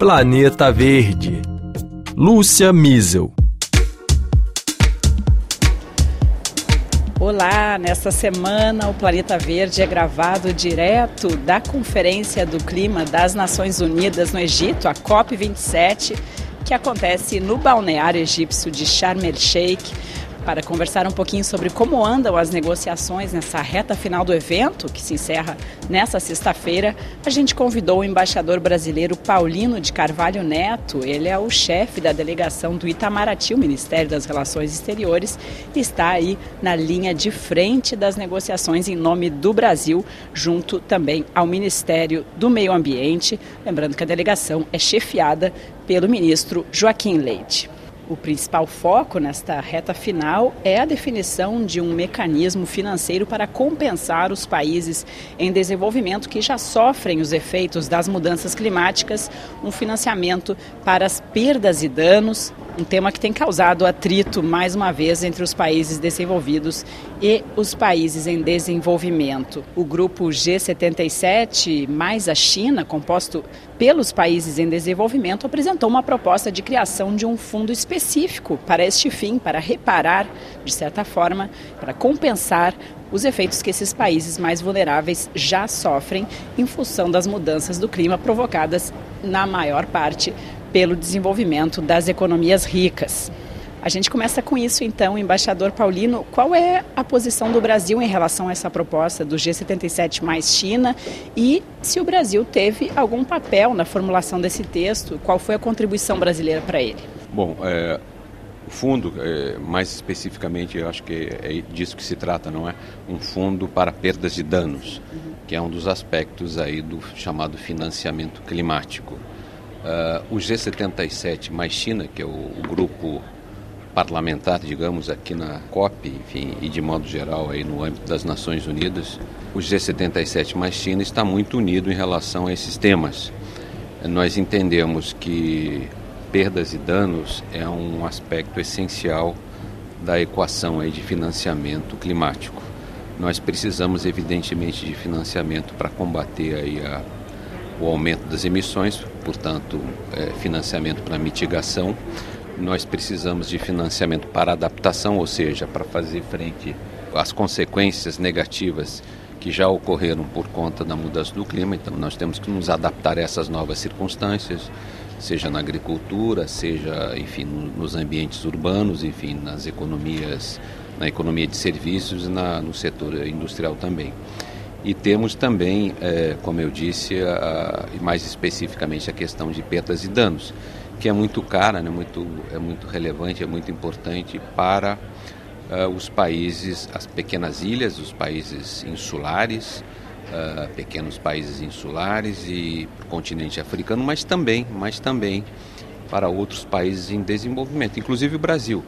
Planeta Verde. Lúcia Miesel. Olá, nesta semana o Planeta Verde é gravado direto da Conferência do Clima das Nações Unidas no Egito, a COP27, que acontece no balneário egípcio de Sharm el-Sheikh para conversar um pouquinho sobre como andam as negociações nessa reta final do evento, que se encerra nesta sexta-feira, a gente convidou o embaixador brasileiro Paulino de Carvalho Neto. Ele é o chefe da delegação do Itamaraty, o Ministério das Relações Exteriores, e está aí na linha de frente das negociações em nome do Brasil, junto também ao Ministério do Meio Ambiente. Lembrando que a delegação é chefiada pelo ministro Joaquim Leite. O principal foco nesta reta final é a definição de um mecanismo financeiro para compensar os países em desenvolvimento que já sofrem os efeitos das mudanças climáticas, um financiamento para as perdas e danos, um tema que tem causado atrito mais uma vez entre os países desenvolvidos e os países em desenvolvimento. O grupo G77 mais a China, composto pelos países em desenvolvimento, apresentou uma proposta de criação de um fundo específico para este fim, para reparar, de certa forma, para compensar os efeitos que esses países mais vulneráveis já sofrem em função das mudanças do clima provocadas, na maior parte, pelo desenvolvimento das economias ricas. A gente começa com isso então, embaixador Paulino, qual é a posição do Brasil em relação a essa proposta do G77 mais China e se o Brasil teve algum papel na formulação desse texto, qual foi a contribuição brasileira para ele? Bom, é, o fundo, é, mais especificamente, eu acho que é disso que se trata, não é? Um fundo para perdas de danos, que é um dos aspectos aí do chamado financiamento climático. Uh, o G77 mais China, que é o, o, grupo parlamentar, digamos, aqui na COP, enfim, e de modo geral aí no âmbito das Nações Unidas, o G77 mais China está muito unido em relação a esses temas. Nós entendemos que perdas e danos é um aspecto essencial da equação aí de financiamento climático. Nós precisamos, evidentemente, de financiamento para combater aí a o aumento das emissões, portanto, é, financiamento para mitigação. Nós precisamos de financiamento para adaptação, ou seja, para fazer frente às consequências negativas que já ocorreram por conta da mudança do clima. Então, nós temos que nos adaptar a essas novas circunstâncias, seja na agricultura, seja, enfim, nos ambientes urbanos, enfim, nas economias, na economia de serviços e na, no setor industrial também. E temos também, é, como eu disse, a, mais especificamente a questão de perdas e danos, que é muito cara, né, muito, é muito relevante, é muito importante para uh, os países, as pequenas ilhas, os países insulares, uh, pequenos países insulares e o continente africano, mas também, mas também para outros países em desenvolvimento, inclusive o Brasil.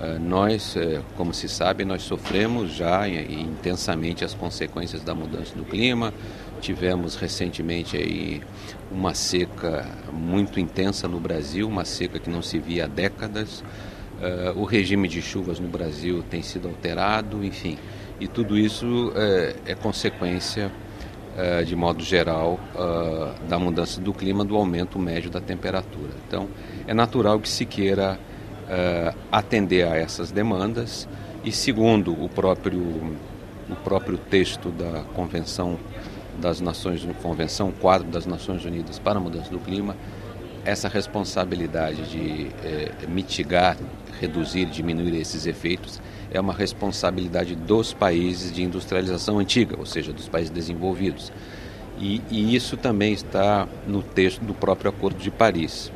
Eh, nós, eh, como se sabe, nós sofremos já intensamente as consequências da mudança do clima. Tivemos recentemente aí uma seca muito intensa no Brasil, uma seca que não se via há décadas. Eh, o regime de chuvas no Brasil tem sido alterado, enfim. E tudo isso é consequência, de modo geral, da mudança do clima, do aumento médio da temperatura. Então, é natural que se queira uh, atender a essas demandas e segundo o próprio o próprio texto da Convenção das Nações Convenção Quadro das Nações Unidas para a Mudança do Clima essa responsabilidade de eh, mitigar, reduzir, diminuir esses efeitos é uma responsabilidade dos países de industrialização antiga, ou seja, dos países desenvolvidos. E, e isso também está no texto do próprio Acordo de Paris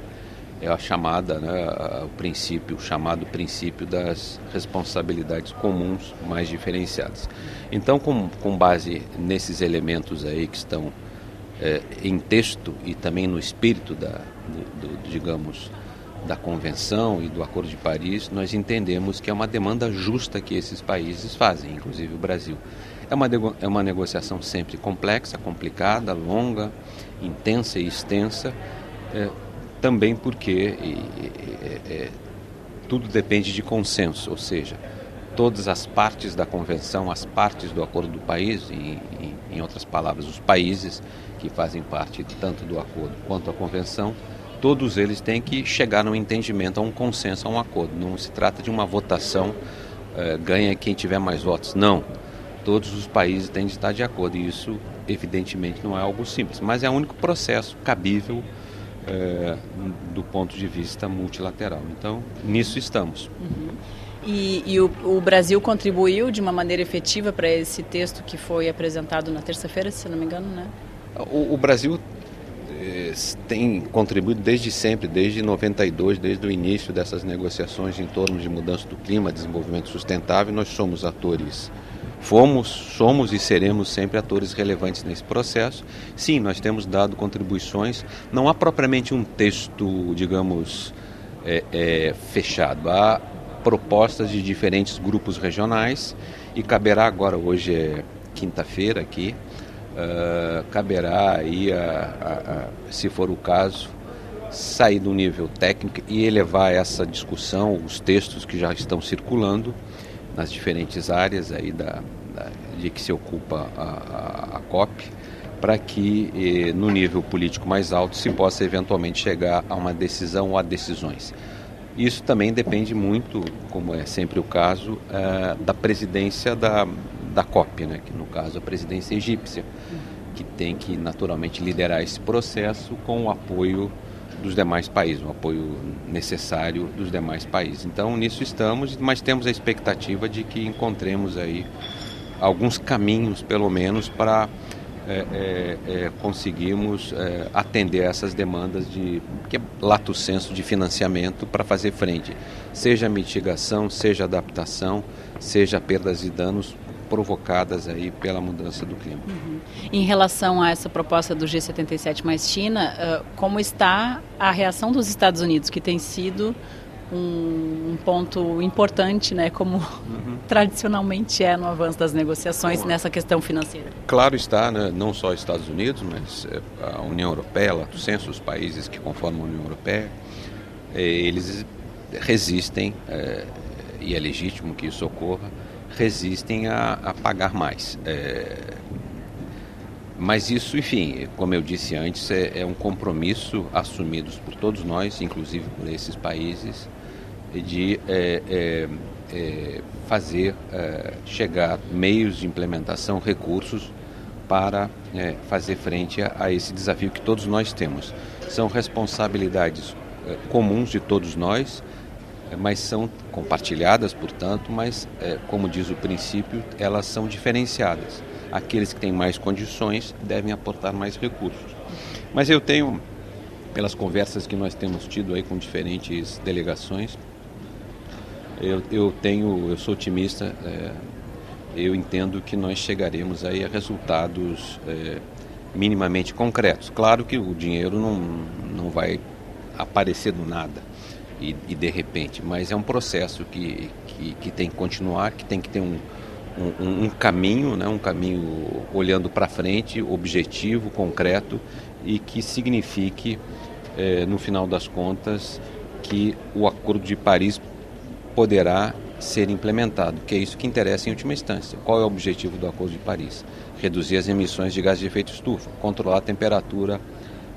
é a chamada, né, o princípio, o chamado princípio das responsabilidades comuns mais diferenciadas. Então, com, com base nesses elementos aí que estão é, em texto e também no espírito da, do, do, digamos, da convenção e do Acordo de Paris, nós entendemos que é uma demanda justa que esses países fazem, inclusive o Brasil. É uma, é uma negociação sempre complexa, complicada, longa, intensa e extensa. É, também porque é, tudo depende de consenso, ou seja, todas as partes da convenção, as partes do acordo do país, em, em outras palavras, os países que fazem parte tanto do acordo quanto da convenção, todos eles têm que chegar a um entendimento, a um consenso, a um acordo. Não se trata de uma votação, uh, ganha quem tiver mais votos. Não. Todos os países têm de estar de acordo e isso, evidentemente, não é algo simples, mas é o único processo cabível é, do ponto de vista multilateral. Então, nisso estamos. Uhum. E, e o, o, Brasil contribuiu de uma maneira efetiva para esse texto que foi apresentado na terça-feira, se não me engano, né? O, o Brasil eh, tem contribuído desde sempre, desde 92, desde o início dessas negociações em torno de mudança do clima, desenvolvimento sustentável. Nós somos atores Fomos, somos e seremos sempre atores relevantes nesse processo. Sim, nós temos dado contribuições. Não há propriamente um texto, digamos, é, é, fechado. Há propostas de diferentes grupos regionais e caberá agora, hoje é quinta-feira aqui, uh, caberá aí, a, a, a, se for o caso, sair do nível técnico e elevar essa discussão, os textos que já estão circulando, nas diferentes áreas aí da, da de que se ocupa a COP, para que eh, no nível político mais alto se possa eventualmente chegar a uma decisão ou a decisões. Isso também depende muito, como é sempre o caso, eh, da presidência da, da COP, né, que no caso a presidência egípcia, que tem que naturalmente liderar esse processo com o apoio dos demais países, o apoio necessário dos demais países. Então, nisso estamos, mas temos a expectativa de que encontremos aí alguns caminhos, pelo menos, para é, é, é, conseguirmos é, atender essas demandas de que é lato senso de financiamento para fazer frente, seja mitigação, seja adaptação, seja perdas e danos provocadas aí pela mudança do clima. Uhum. Em relação a essa proposta do G77 mais China, uh, como está a reação dos Estados Unidos, que tem sido um, ponto importante, né, como uhum. tradicionalmente é no avanço das negociações Bom, nessa questão financeira? Claro está, né, não só os Estados Unidos, mas eh, a União Europeia, lá do censo, os países que conformam a União Europeia, eh, eles resistem, eh, e é legítimo que isso ocorra, resistem a, a pagar mais. É, mas isso, enfim, como eu disse antes, é, é, um compromisso assumido por todos nós, inclusive por esses países, de é, é, é fazer é, chegar meios de implementação, recursos para fazer frente a, a, esse desafio que todos nós temos. São responsabilidades comuns de todos nós mas são compartilhadas, portanto, mas, é, como diz o princípio, elas são diferenciadas. Aqueles que têm mais condições devem aportar mais recursos. Mas eu tenho, pelas conversas que nós temos tido aí com diferentes delegações, eu, eu tenho, eu sou otimista, é, eu entendo que nós chegaremos aí a resultados é, minimamente concretos. Claro que o dinheiro não, não vai aparecer do nada e, e, de repente, mas é um processo que, que, que, tem que continuar, que tem que ter um, um, um caminho, né, um caminho olhando para frente, objetivo, concreto e que signifique, eh, no final das contas, que o Acordo de Paris poderá ser implementado, que é isso que interessa em última instância. Qual é o objetivo do Acordo de Paris? Reduzir as emissões de gases de efeito estufa, controlar a temperatura,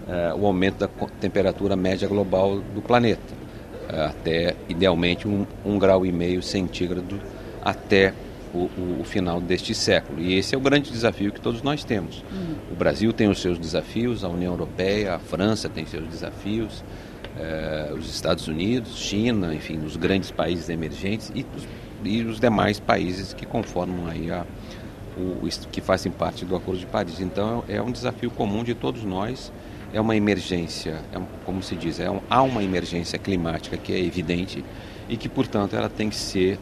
eh, o aumento da temperatura média global do planeta até idealmente um, um grau e meio centígrado até o, o, o, final deste século. E esse é o grande desafio que todos nós temos. Uhum. O Brasil tem os seus desafios, a União Europeia, a França tem seus desafios, eh, os Estados Unidos, China, enfim, os grandes países emergentes e os, e os demais países que conformam aí a, o, que fazem parte do Acordo de Paris. Então é um desafio comum de todos nós é uma emergência, é um, como se diz, é um, há uma emergência climática que é evidente e que, portanto, ela tem que ser,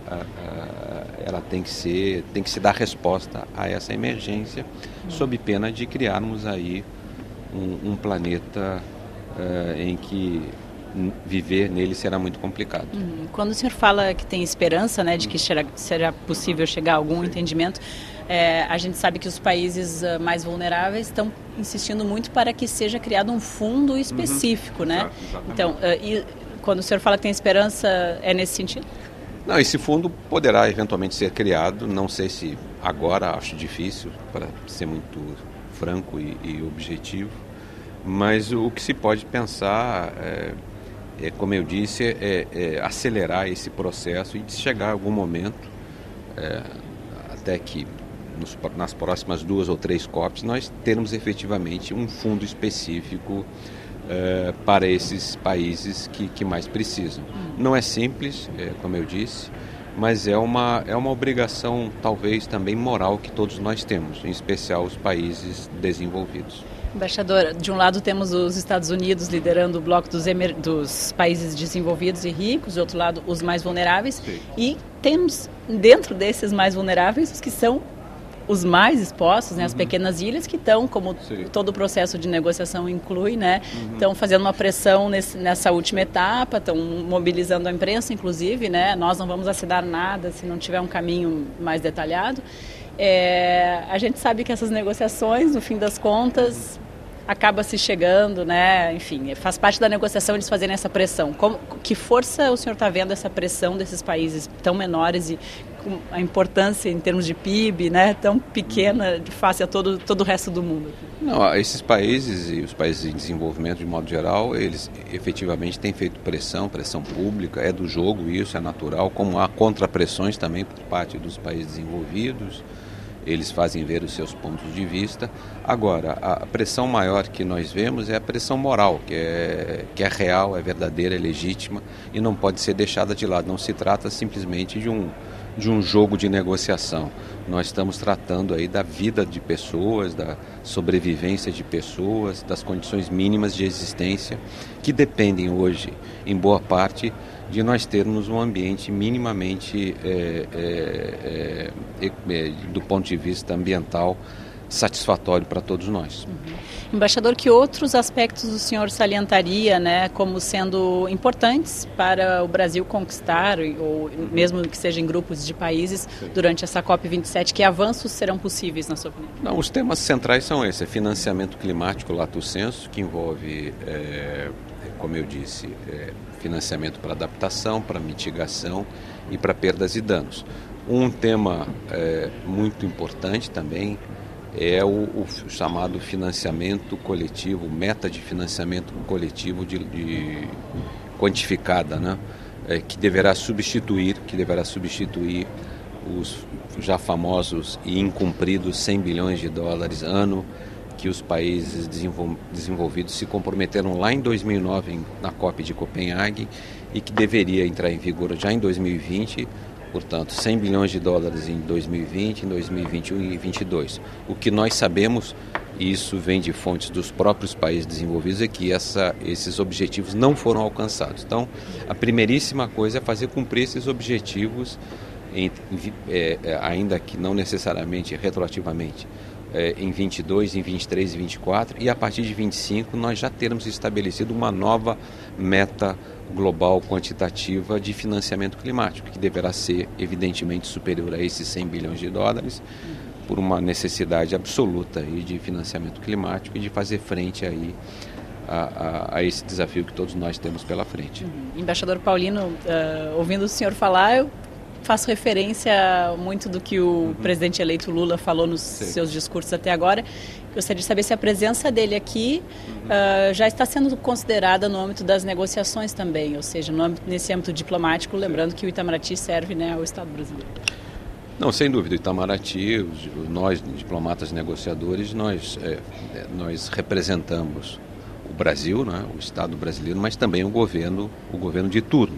ela tem que ser, tem que se dar resposta a essa emergência, sob pena de criarmos aí um, um planeta uh, em que viver nele será muito complicado. Uhum. Quando o senhor fala que tem esperança, né, de que será, será possível chegar a algum entendimento, é, a gente sabe que os países uh, mais vulneráveis estão insistindo muito para que seja criado um fundo uhum. específico, uhum. né? Então, uh, e quando o senhor fala que tem esperança, é nesse sentido? Não, esse fundo poderá eventualmente ser criado, não sei se agora, acho difícil, para ser muito franco e, e objetivo, Mas o que se pode pensar, é, é como eu disse, é, é, acelerar esse processo e chegar a algum momento, é, até que nos, nas próximas duas ou três COPs, nós termos efetivamente um fundo específico é, para esses países que, que mais precisam. Não é simples, é, como eu disse, mas é uma, é uma obrigação, talvez também moral, que todos nós temos, em especial os países desenvolvidos. Embaixadora, de um lado temos os Estados Unidos liderando o bloco dos, emer... dos países desenvolvidos e ricos, do outro lado os mais vulneráveis, Sim. e temos dentro desses mais vulneráveis os que são os mais expostos, né, as uhum. pequenas ilhas que estão, como Sim. todo o processo de negociação inclui, né, uhum. estão fazendo uma pressão nesse, nessa última etapa, estão mobilizando a imprensa, inclusive, né, nós não vamos assinar nada se não tiver um caminho mais detalhado. É, a gente sabe que essas negociações, no fim das contas, acaba se chegando, né? Enfim, faz parte da negociação eles fazerem essa pressão. Como, que força o senhor está vendo essa pressão desses países tão menores e com a importância em termos de PIB, né? Tão pequena de face a todo todo o resto do mundo? Não, esses países e os países em desenvolvimento de modo geral, eles efetivamente têm feito pressão, pressão pública, é do jogo isso, é natural, como há contrapressões também por parte dos países desenvolvidos eles fazem ver os seus pontos de vista. Agora, a pressão maior que nós vemos é a pressão moral, que é, que é real, é verdadeira, é legítima e não pode ser deixada de lado. Não se trata simplesmente de um, de um jogo de negociação. Nós estamos tratando aí da vida de pessoas, da sobrevivência de pessoas, das condições mínimas de existência que dependem hoje, em boa parte, de nós termos um ambiente minimamente, é, é, é, é, do ponto de vista ambiental, satisfatório para todos nós. Uhum. Embaixador, que outros aspectos o senhor salientaria né, como sendo importantes para o Brasil conquistar, ou mesmo que seja em grupos de países, Sim. durante essa COP27? Que avanços serão possíveis, na sua opinião? Não, os temas centrais são esses: é financiamento climático, lato senso, que envolve, é, como eu disse, é, financiamento para adaptação, para mitigação e para perdas e danos. Um tema é, muito importante também é o, o, chamado financiamento coletivo, meta de financiamento coletivo de, de quantificada, né? É, que deverá substituir, que deverá substituir os já famosos e incumpridos 100 bilhões de dólares ano que os países desenvolvidos se comprometeram lá em 2009 na COP de Copenhague e que deveria entrar em vigor já em 2020, portanto, 100 bilhões de dólares em 2020, em 2021 e 2022. O que nós sabemos, e isso vem de fontes dos próprios países desenvolvidos, é que essa, esses objetivos não foram alcançados. Então, a primeiríssima coisa é fazer cumprir esses objetivos, em, é, é ainda que não necessariamente retroativamente é, em 22, em 23 e 24 e a partir de 25 nós já termos estabelecido uma nova meta global quantitativa de financiamento climático, que deverá ser evidentemente superior a esses 100 bilhões de dólares por uma necessidade absoluta aí de financiamento climático e de fazer frente aí a, a, a, esse desafio que todos nós temos pela frente. Uhum. Embaixador Paulino, uh, ouvindo o senhor falar, eu faço referência muito do que o uhum. presidente eleito Lula falou nos Sim. seus discursos até agora. Gostaria de saber se a presença dele aqui uhum. uh, já está sendo considerada no âmbito das negociações também, ou seja, âmbito, nesse âmbito diplomático, lembrando que o Itamaraty serve né, ao Estado brasileiro. Não, sem dúvida, o Itamaraty, nós diplomatas negociadores, nós, é, é, nós representamos o Brasil, né, o Estado brasileiro, mas também o governo, o governo de turno.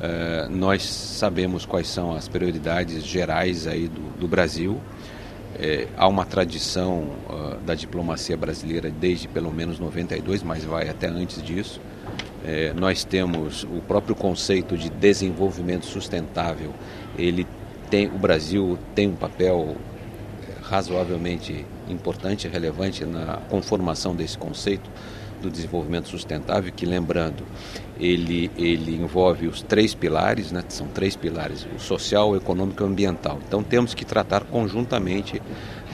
Uh, nós sabemos quais são as prioridades gerais aí do, do Brasil. É, há uma tradição uh, da diplomacia brasileira desde pelo menos 92, mas vai até antes disso. É, nós temos o próprio conceito de desenvolvimento sustentável. Ele tem, o Brasil tem um papel razoavelmente importante relevante na conformação desse conceito do desenvolvimento sustentável, que lembrando, ele, ele envolve os três pilares, né? são três pilares, o social, o econômico e o ambiental. Então temos que tratar conjuntamente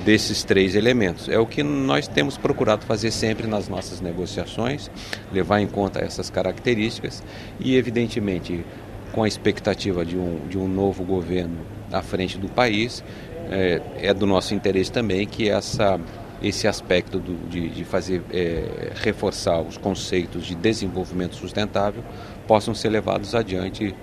desses três elementos. É o que nós temos procurado fazer sempre nas nossas negociações, levar em conta essas características e, evidentemente, com a expectativa de um, de um novo governo à frente do país, é, é do nosso interesse também que essa esse aspecto do, de, de, fazer é, reforçar os conceitos de desenvolvimento sustentável possam ser levados adiante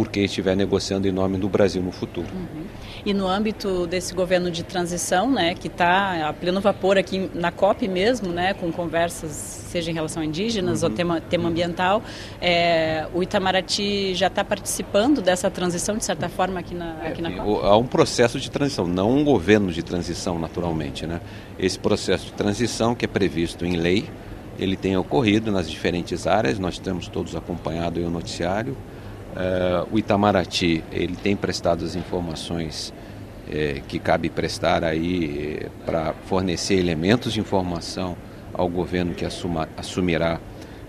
por quem estiver negociando em nome do Brasil no futuro. Uhum. E no âmbito desse governo de transição, né, que está a pleno vapor aqui na COP mesmo, né, com conversas, seja em relação a indígenas uhum. ou tema, tema ambiental, é, o Itamaraty já está participando dessa transição, de certa forma, aqui na, aqui na COP? Há um processo de transição, não um governo de transição, naturalmente. Né? Esse processo de transição, que é previsto em lei, ele tem ocorrido nas diferentes áreas, nós temos todos acompanhado o noticiário, Uh, o Itamaraty ele tem prestado as informações eh, que cabe prestar aí eh, para fornecer elementos de informação ao governo que assuma, assumirá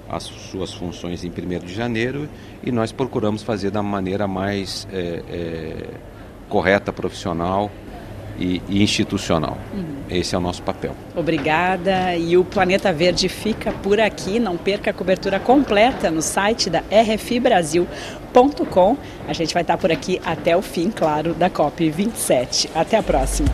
as suas funções em 1 de janeiro e nós procuramos fazer da maneira mais eh, correta, profissional e, e institucional. Uhum. Esse é o nosso papel. Obrigada. E o Planeta Verde fica por aqui. Não perca a cobertura completa no site da rfbrasil.com. A gente vai estar por aqui até o fim, claro, da COP27. Até a próxima.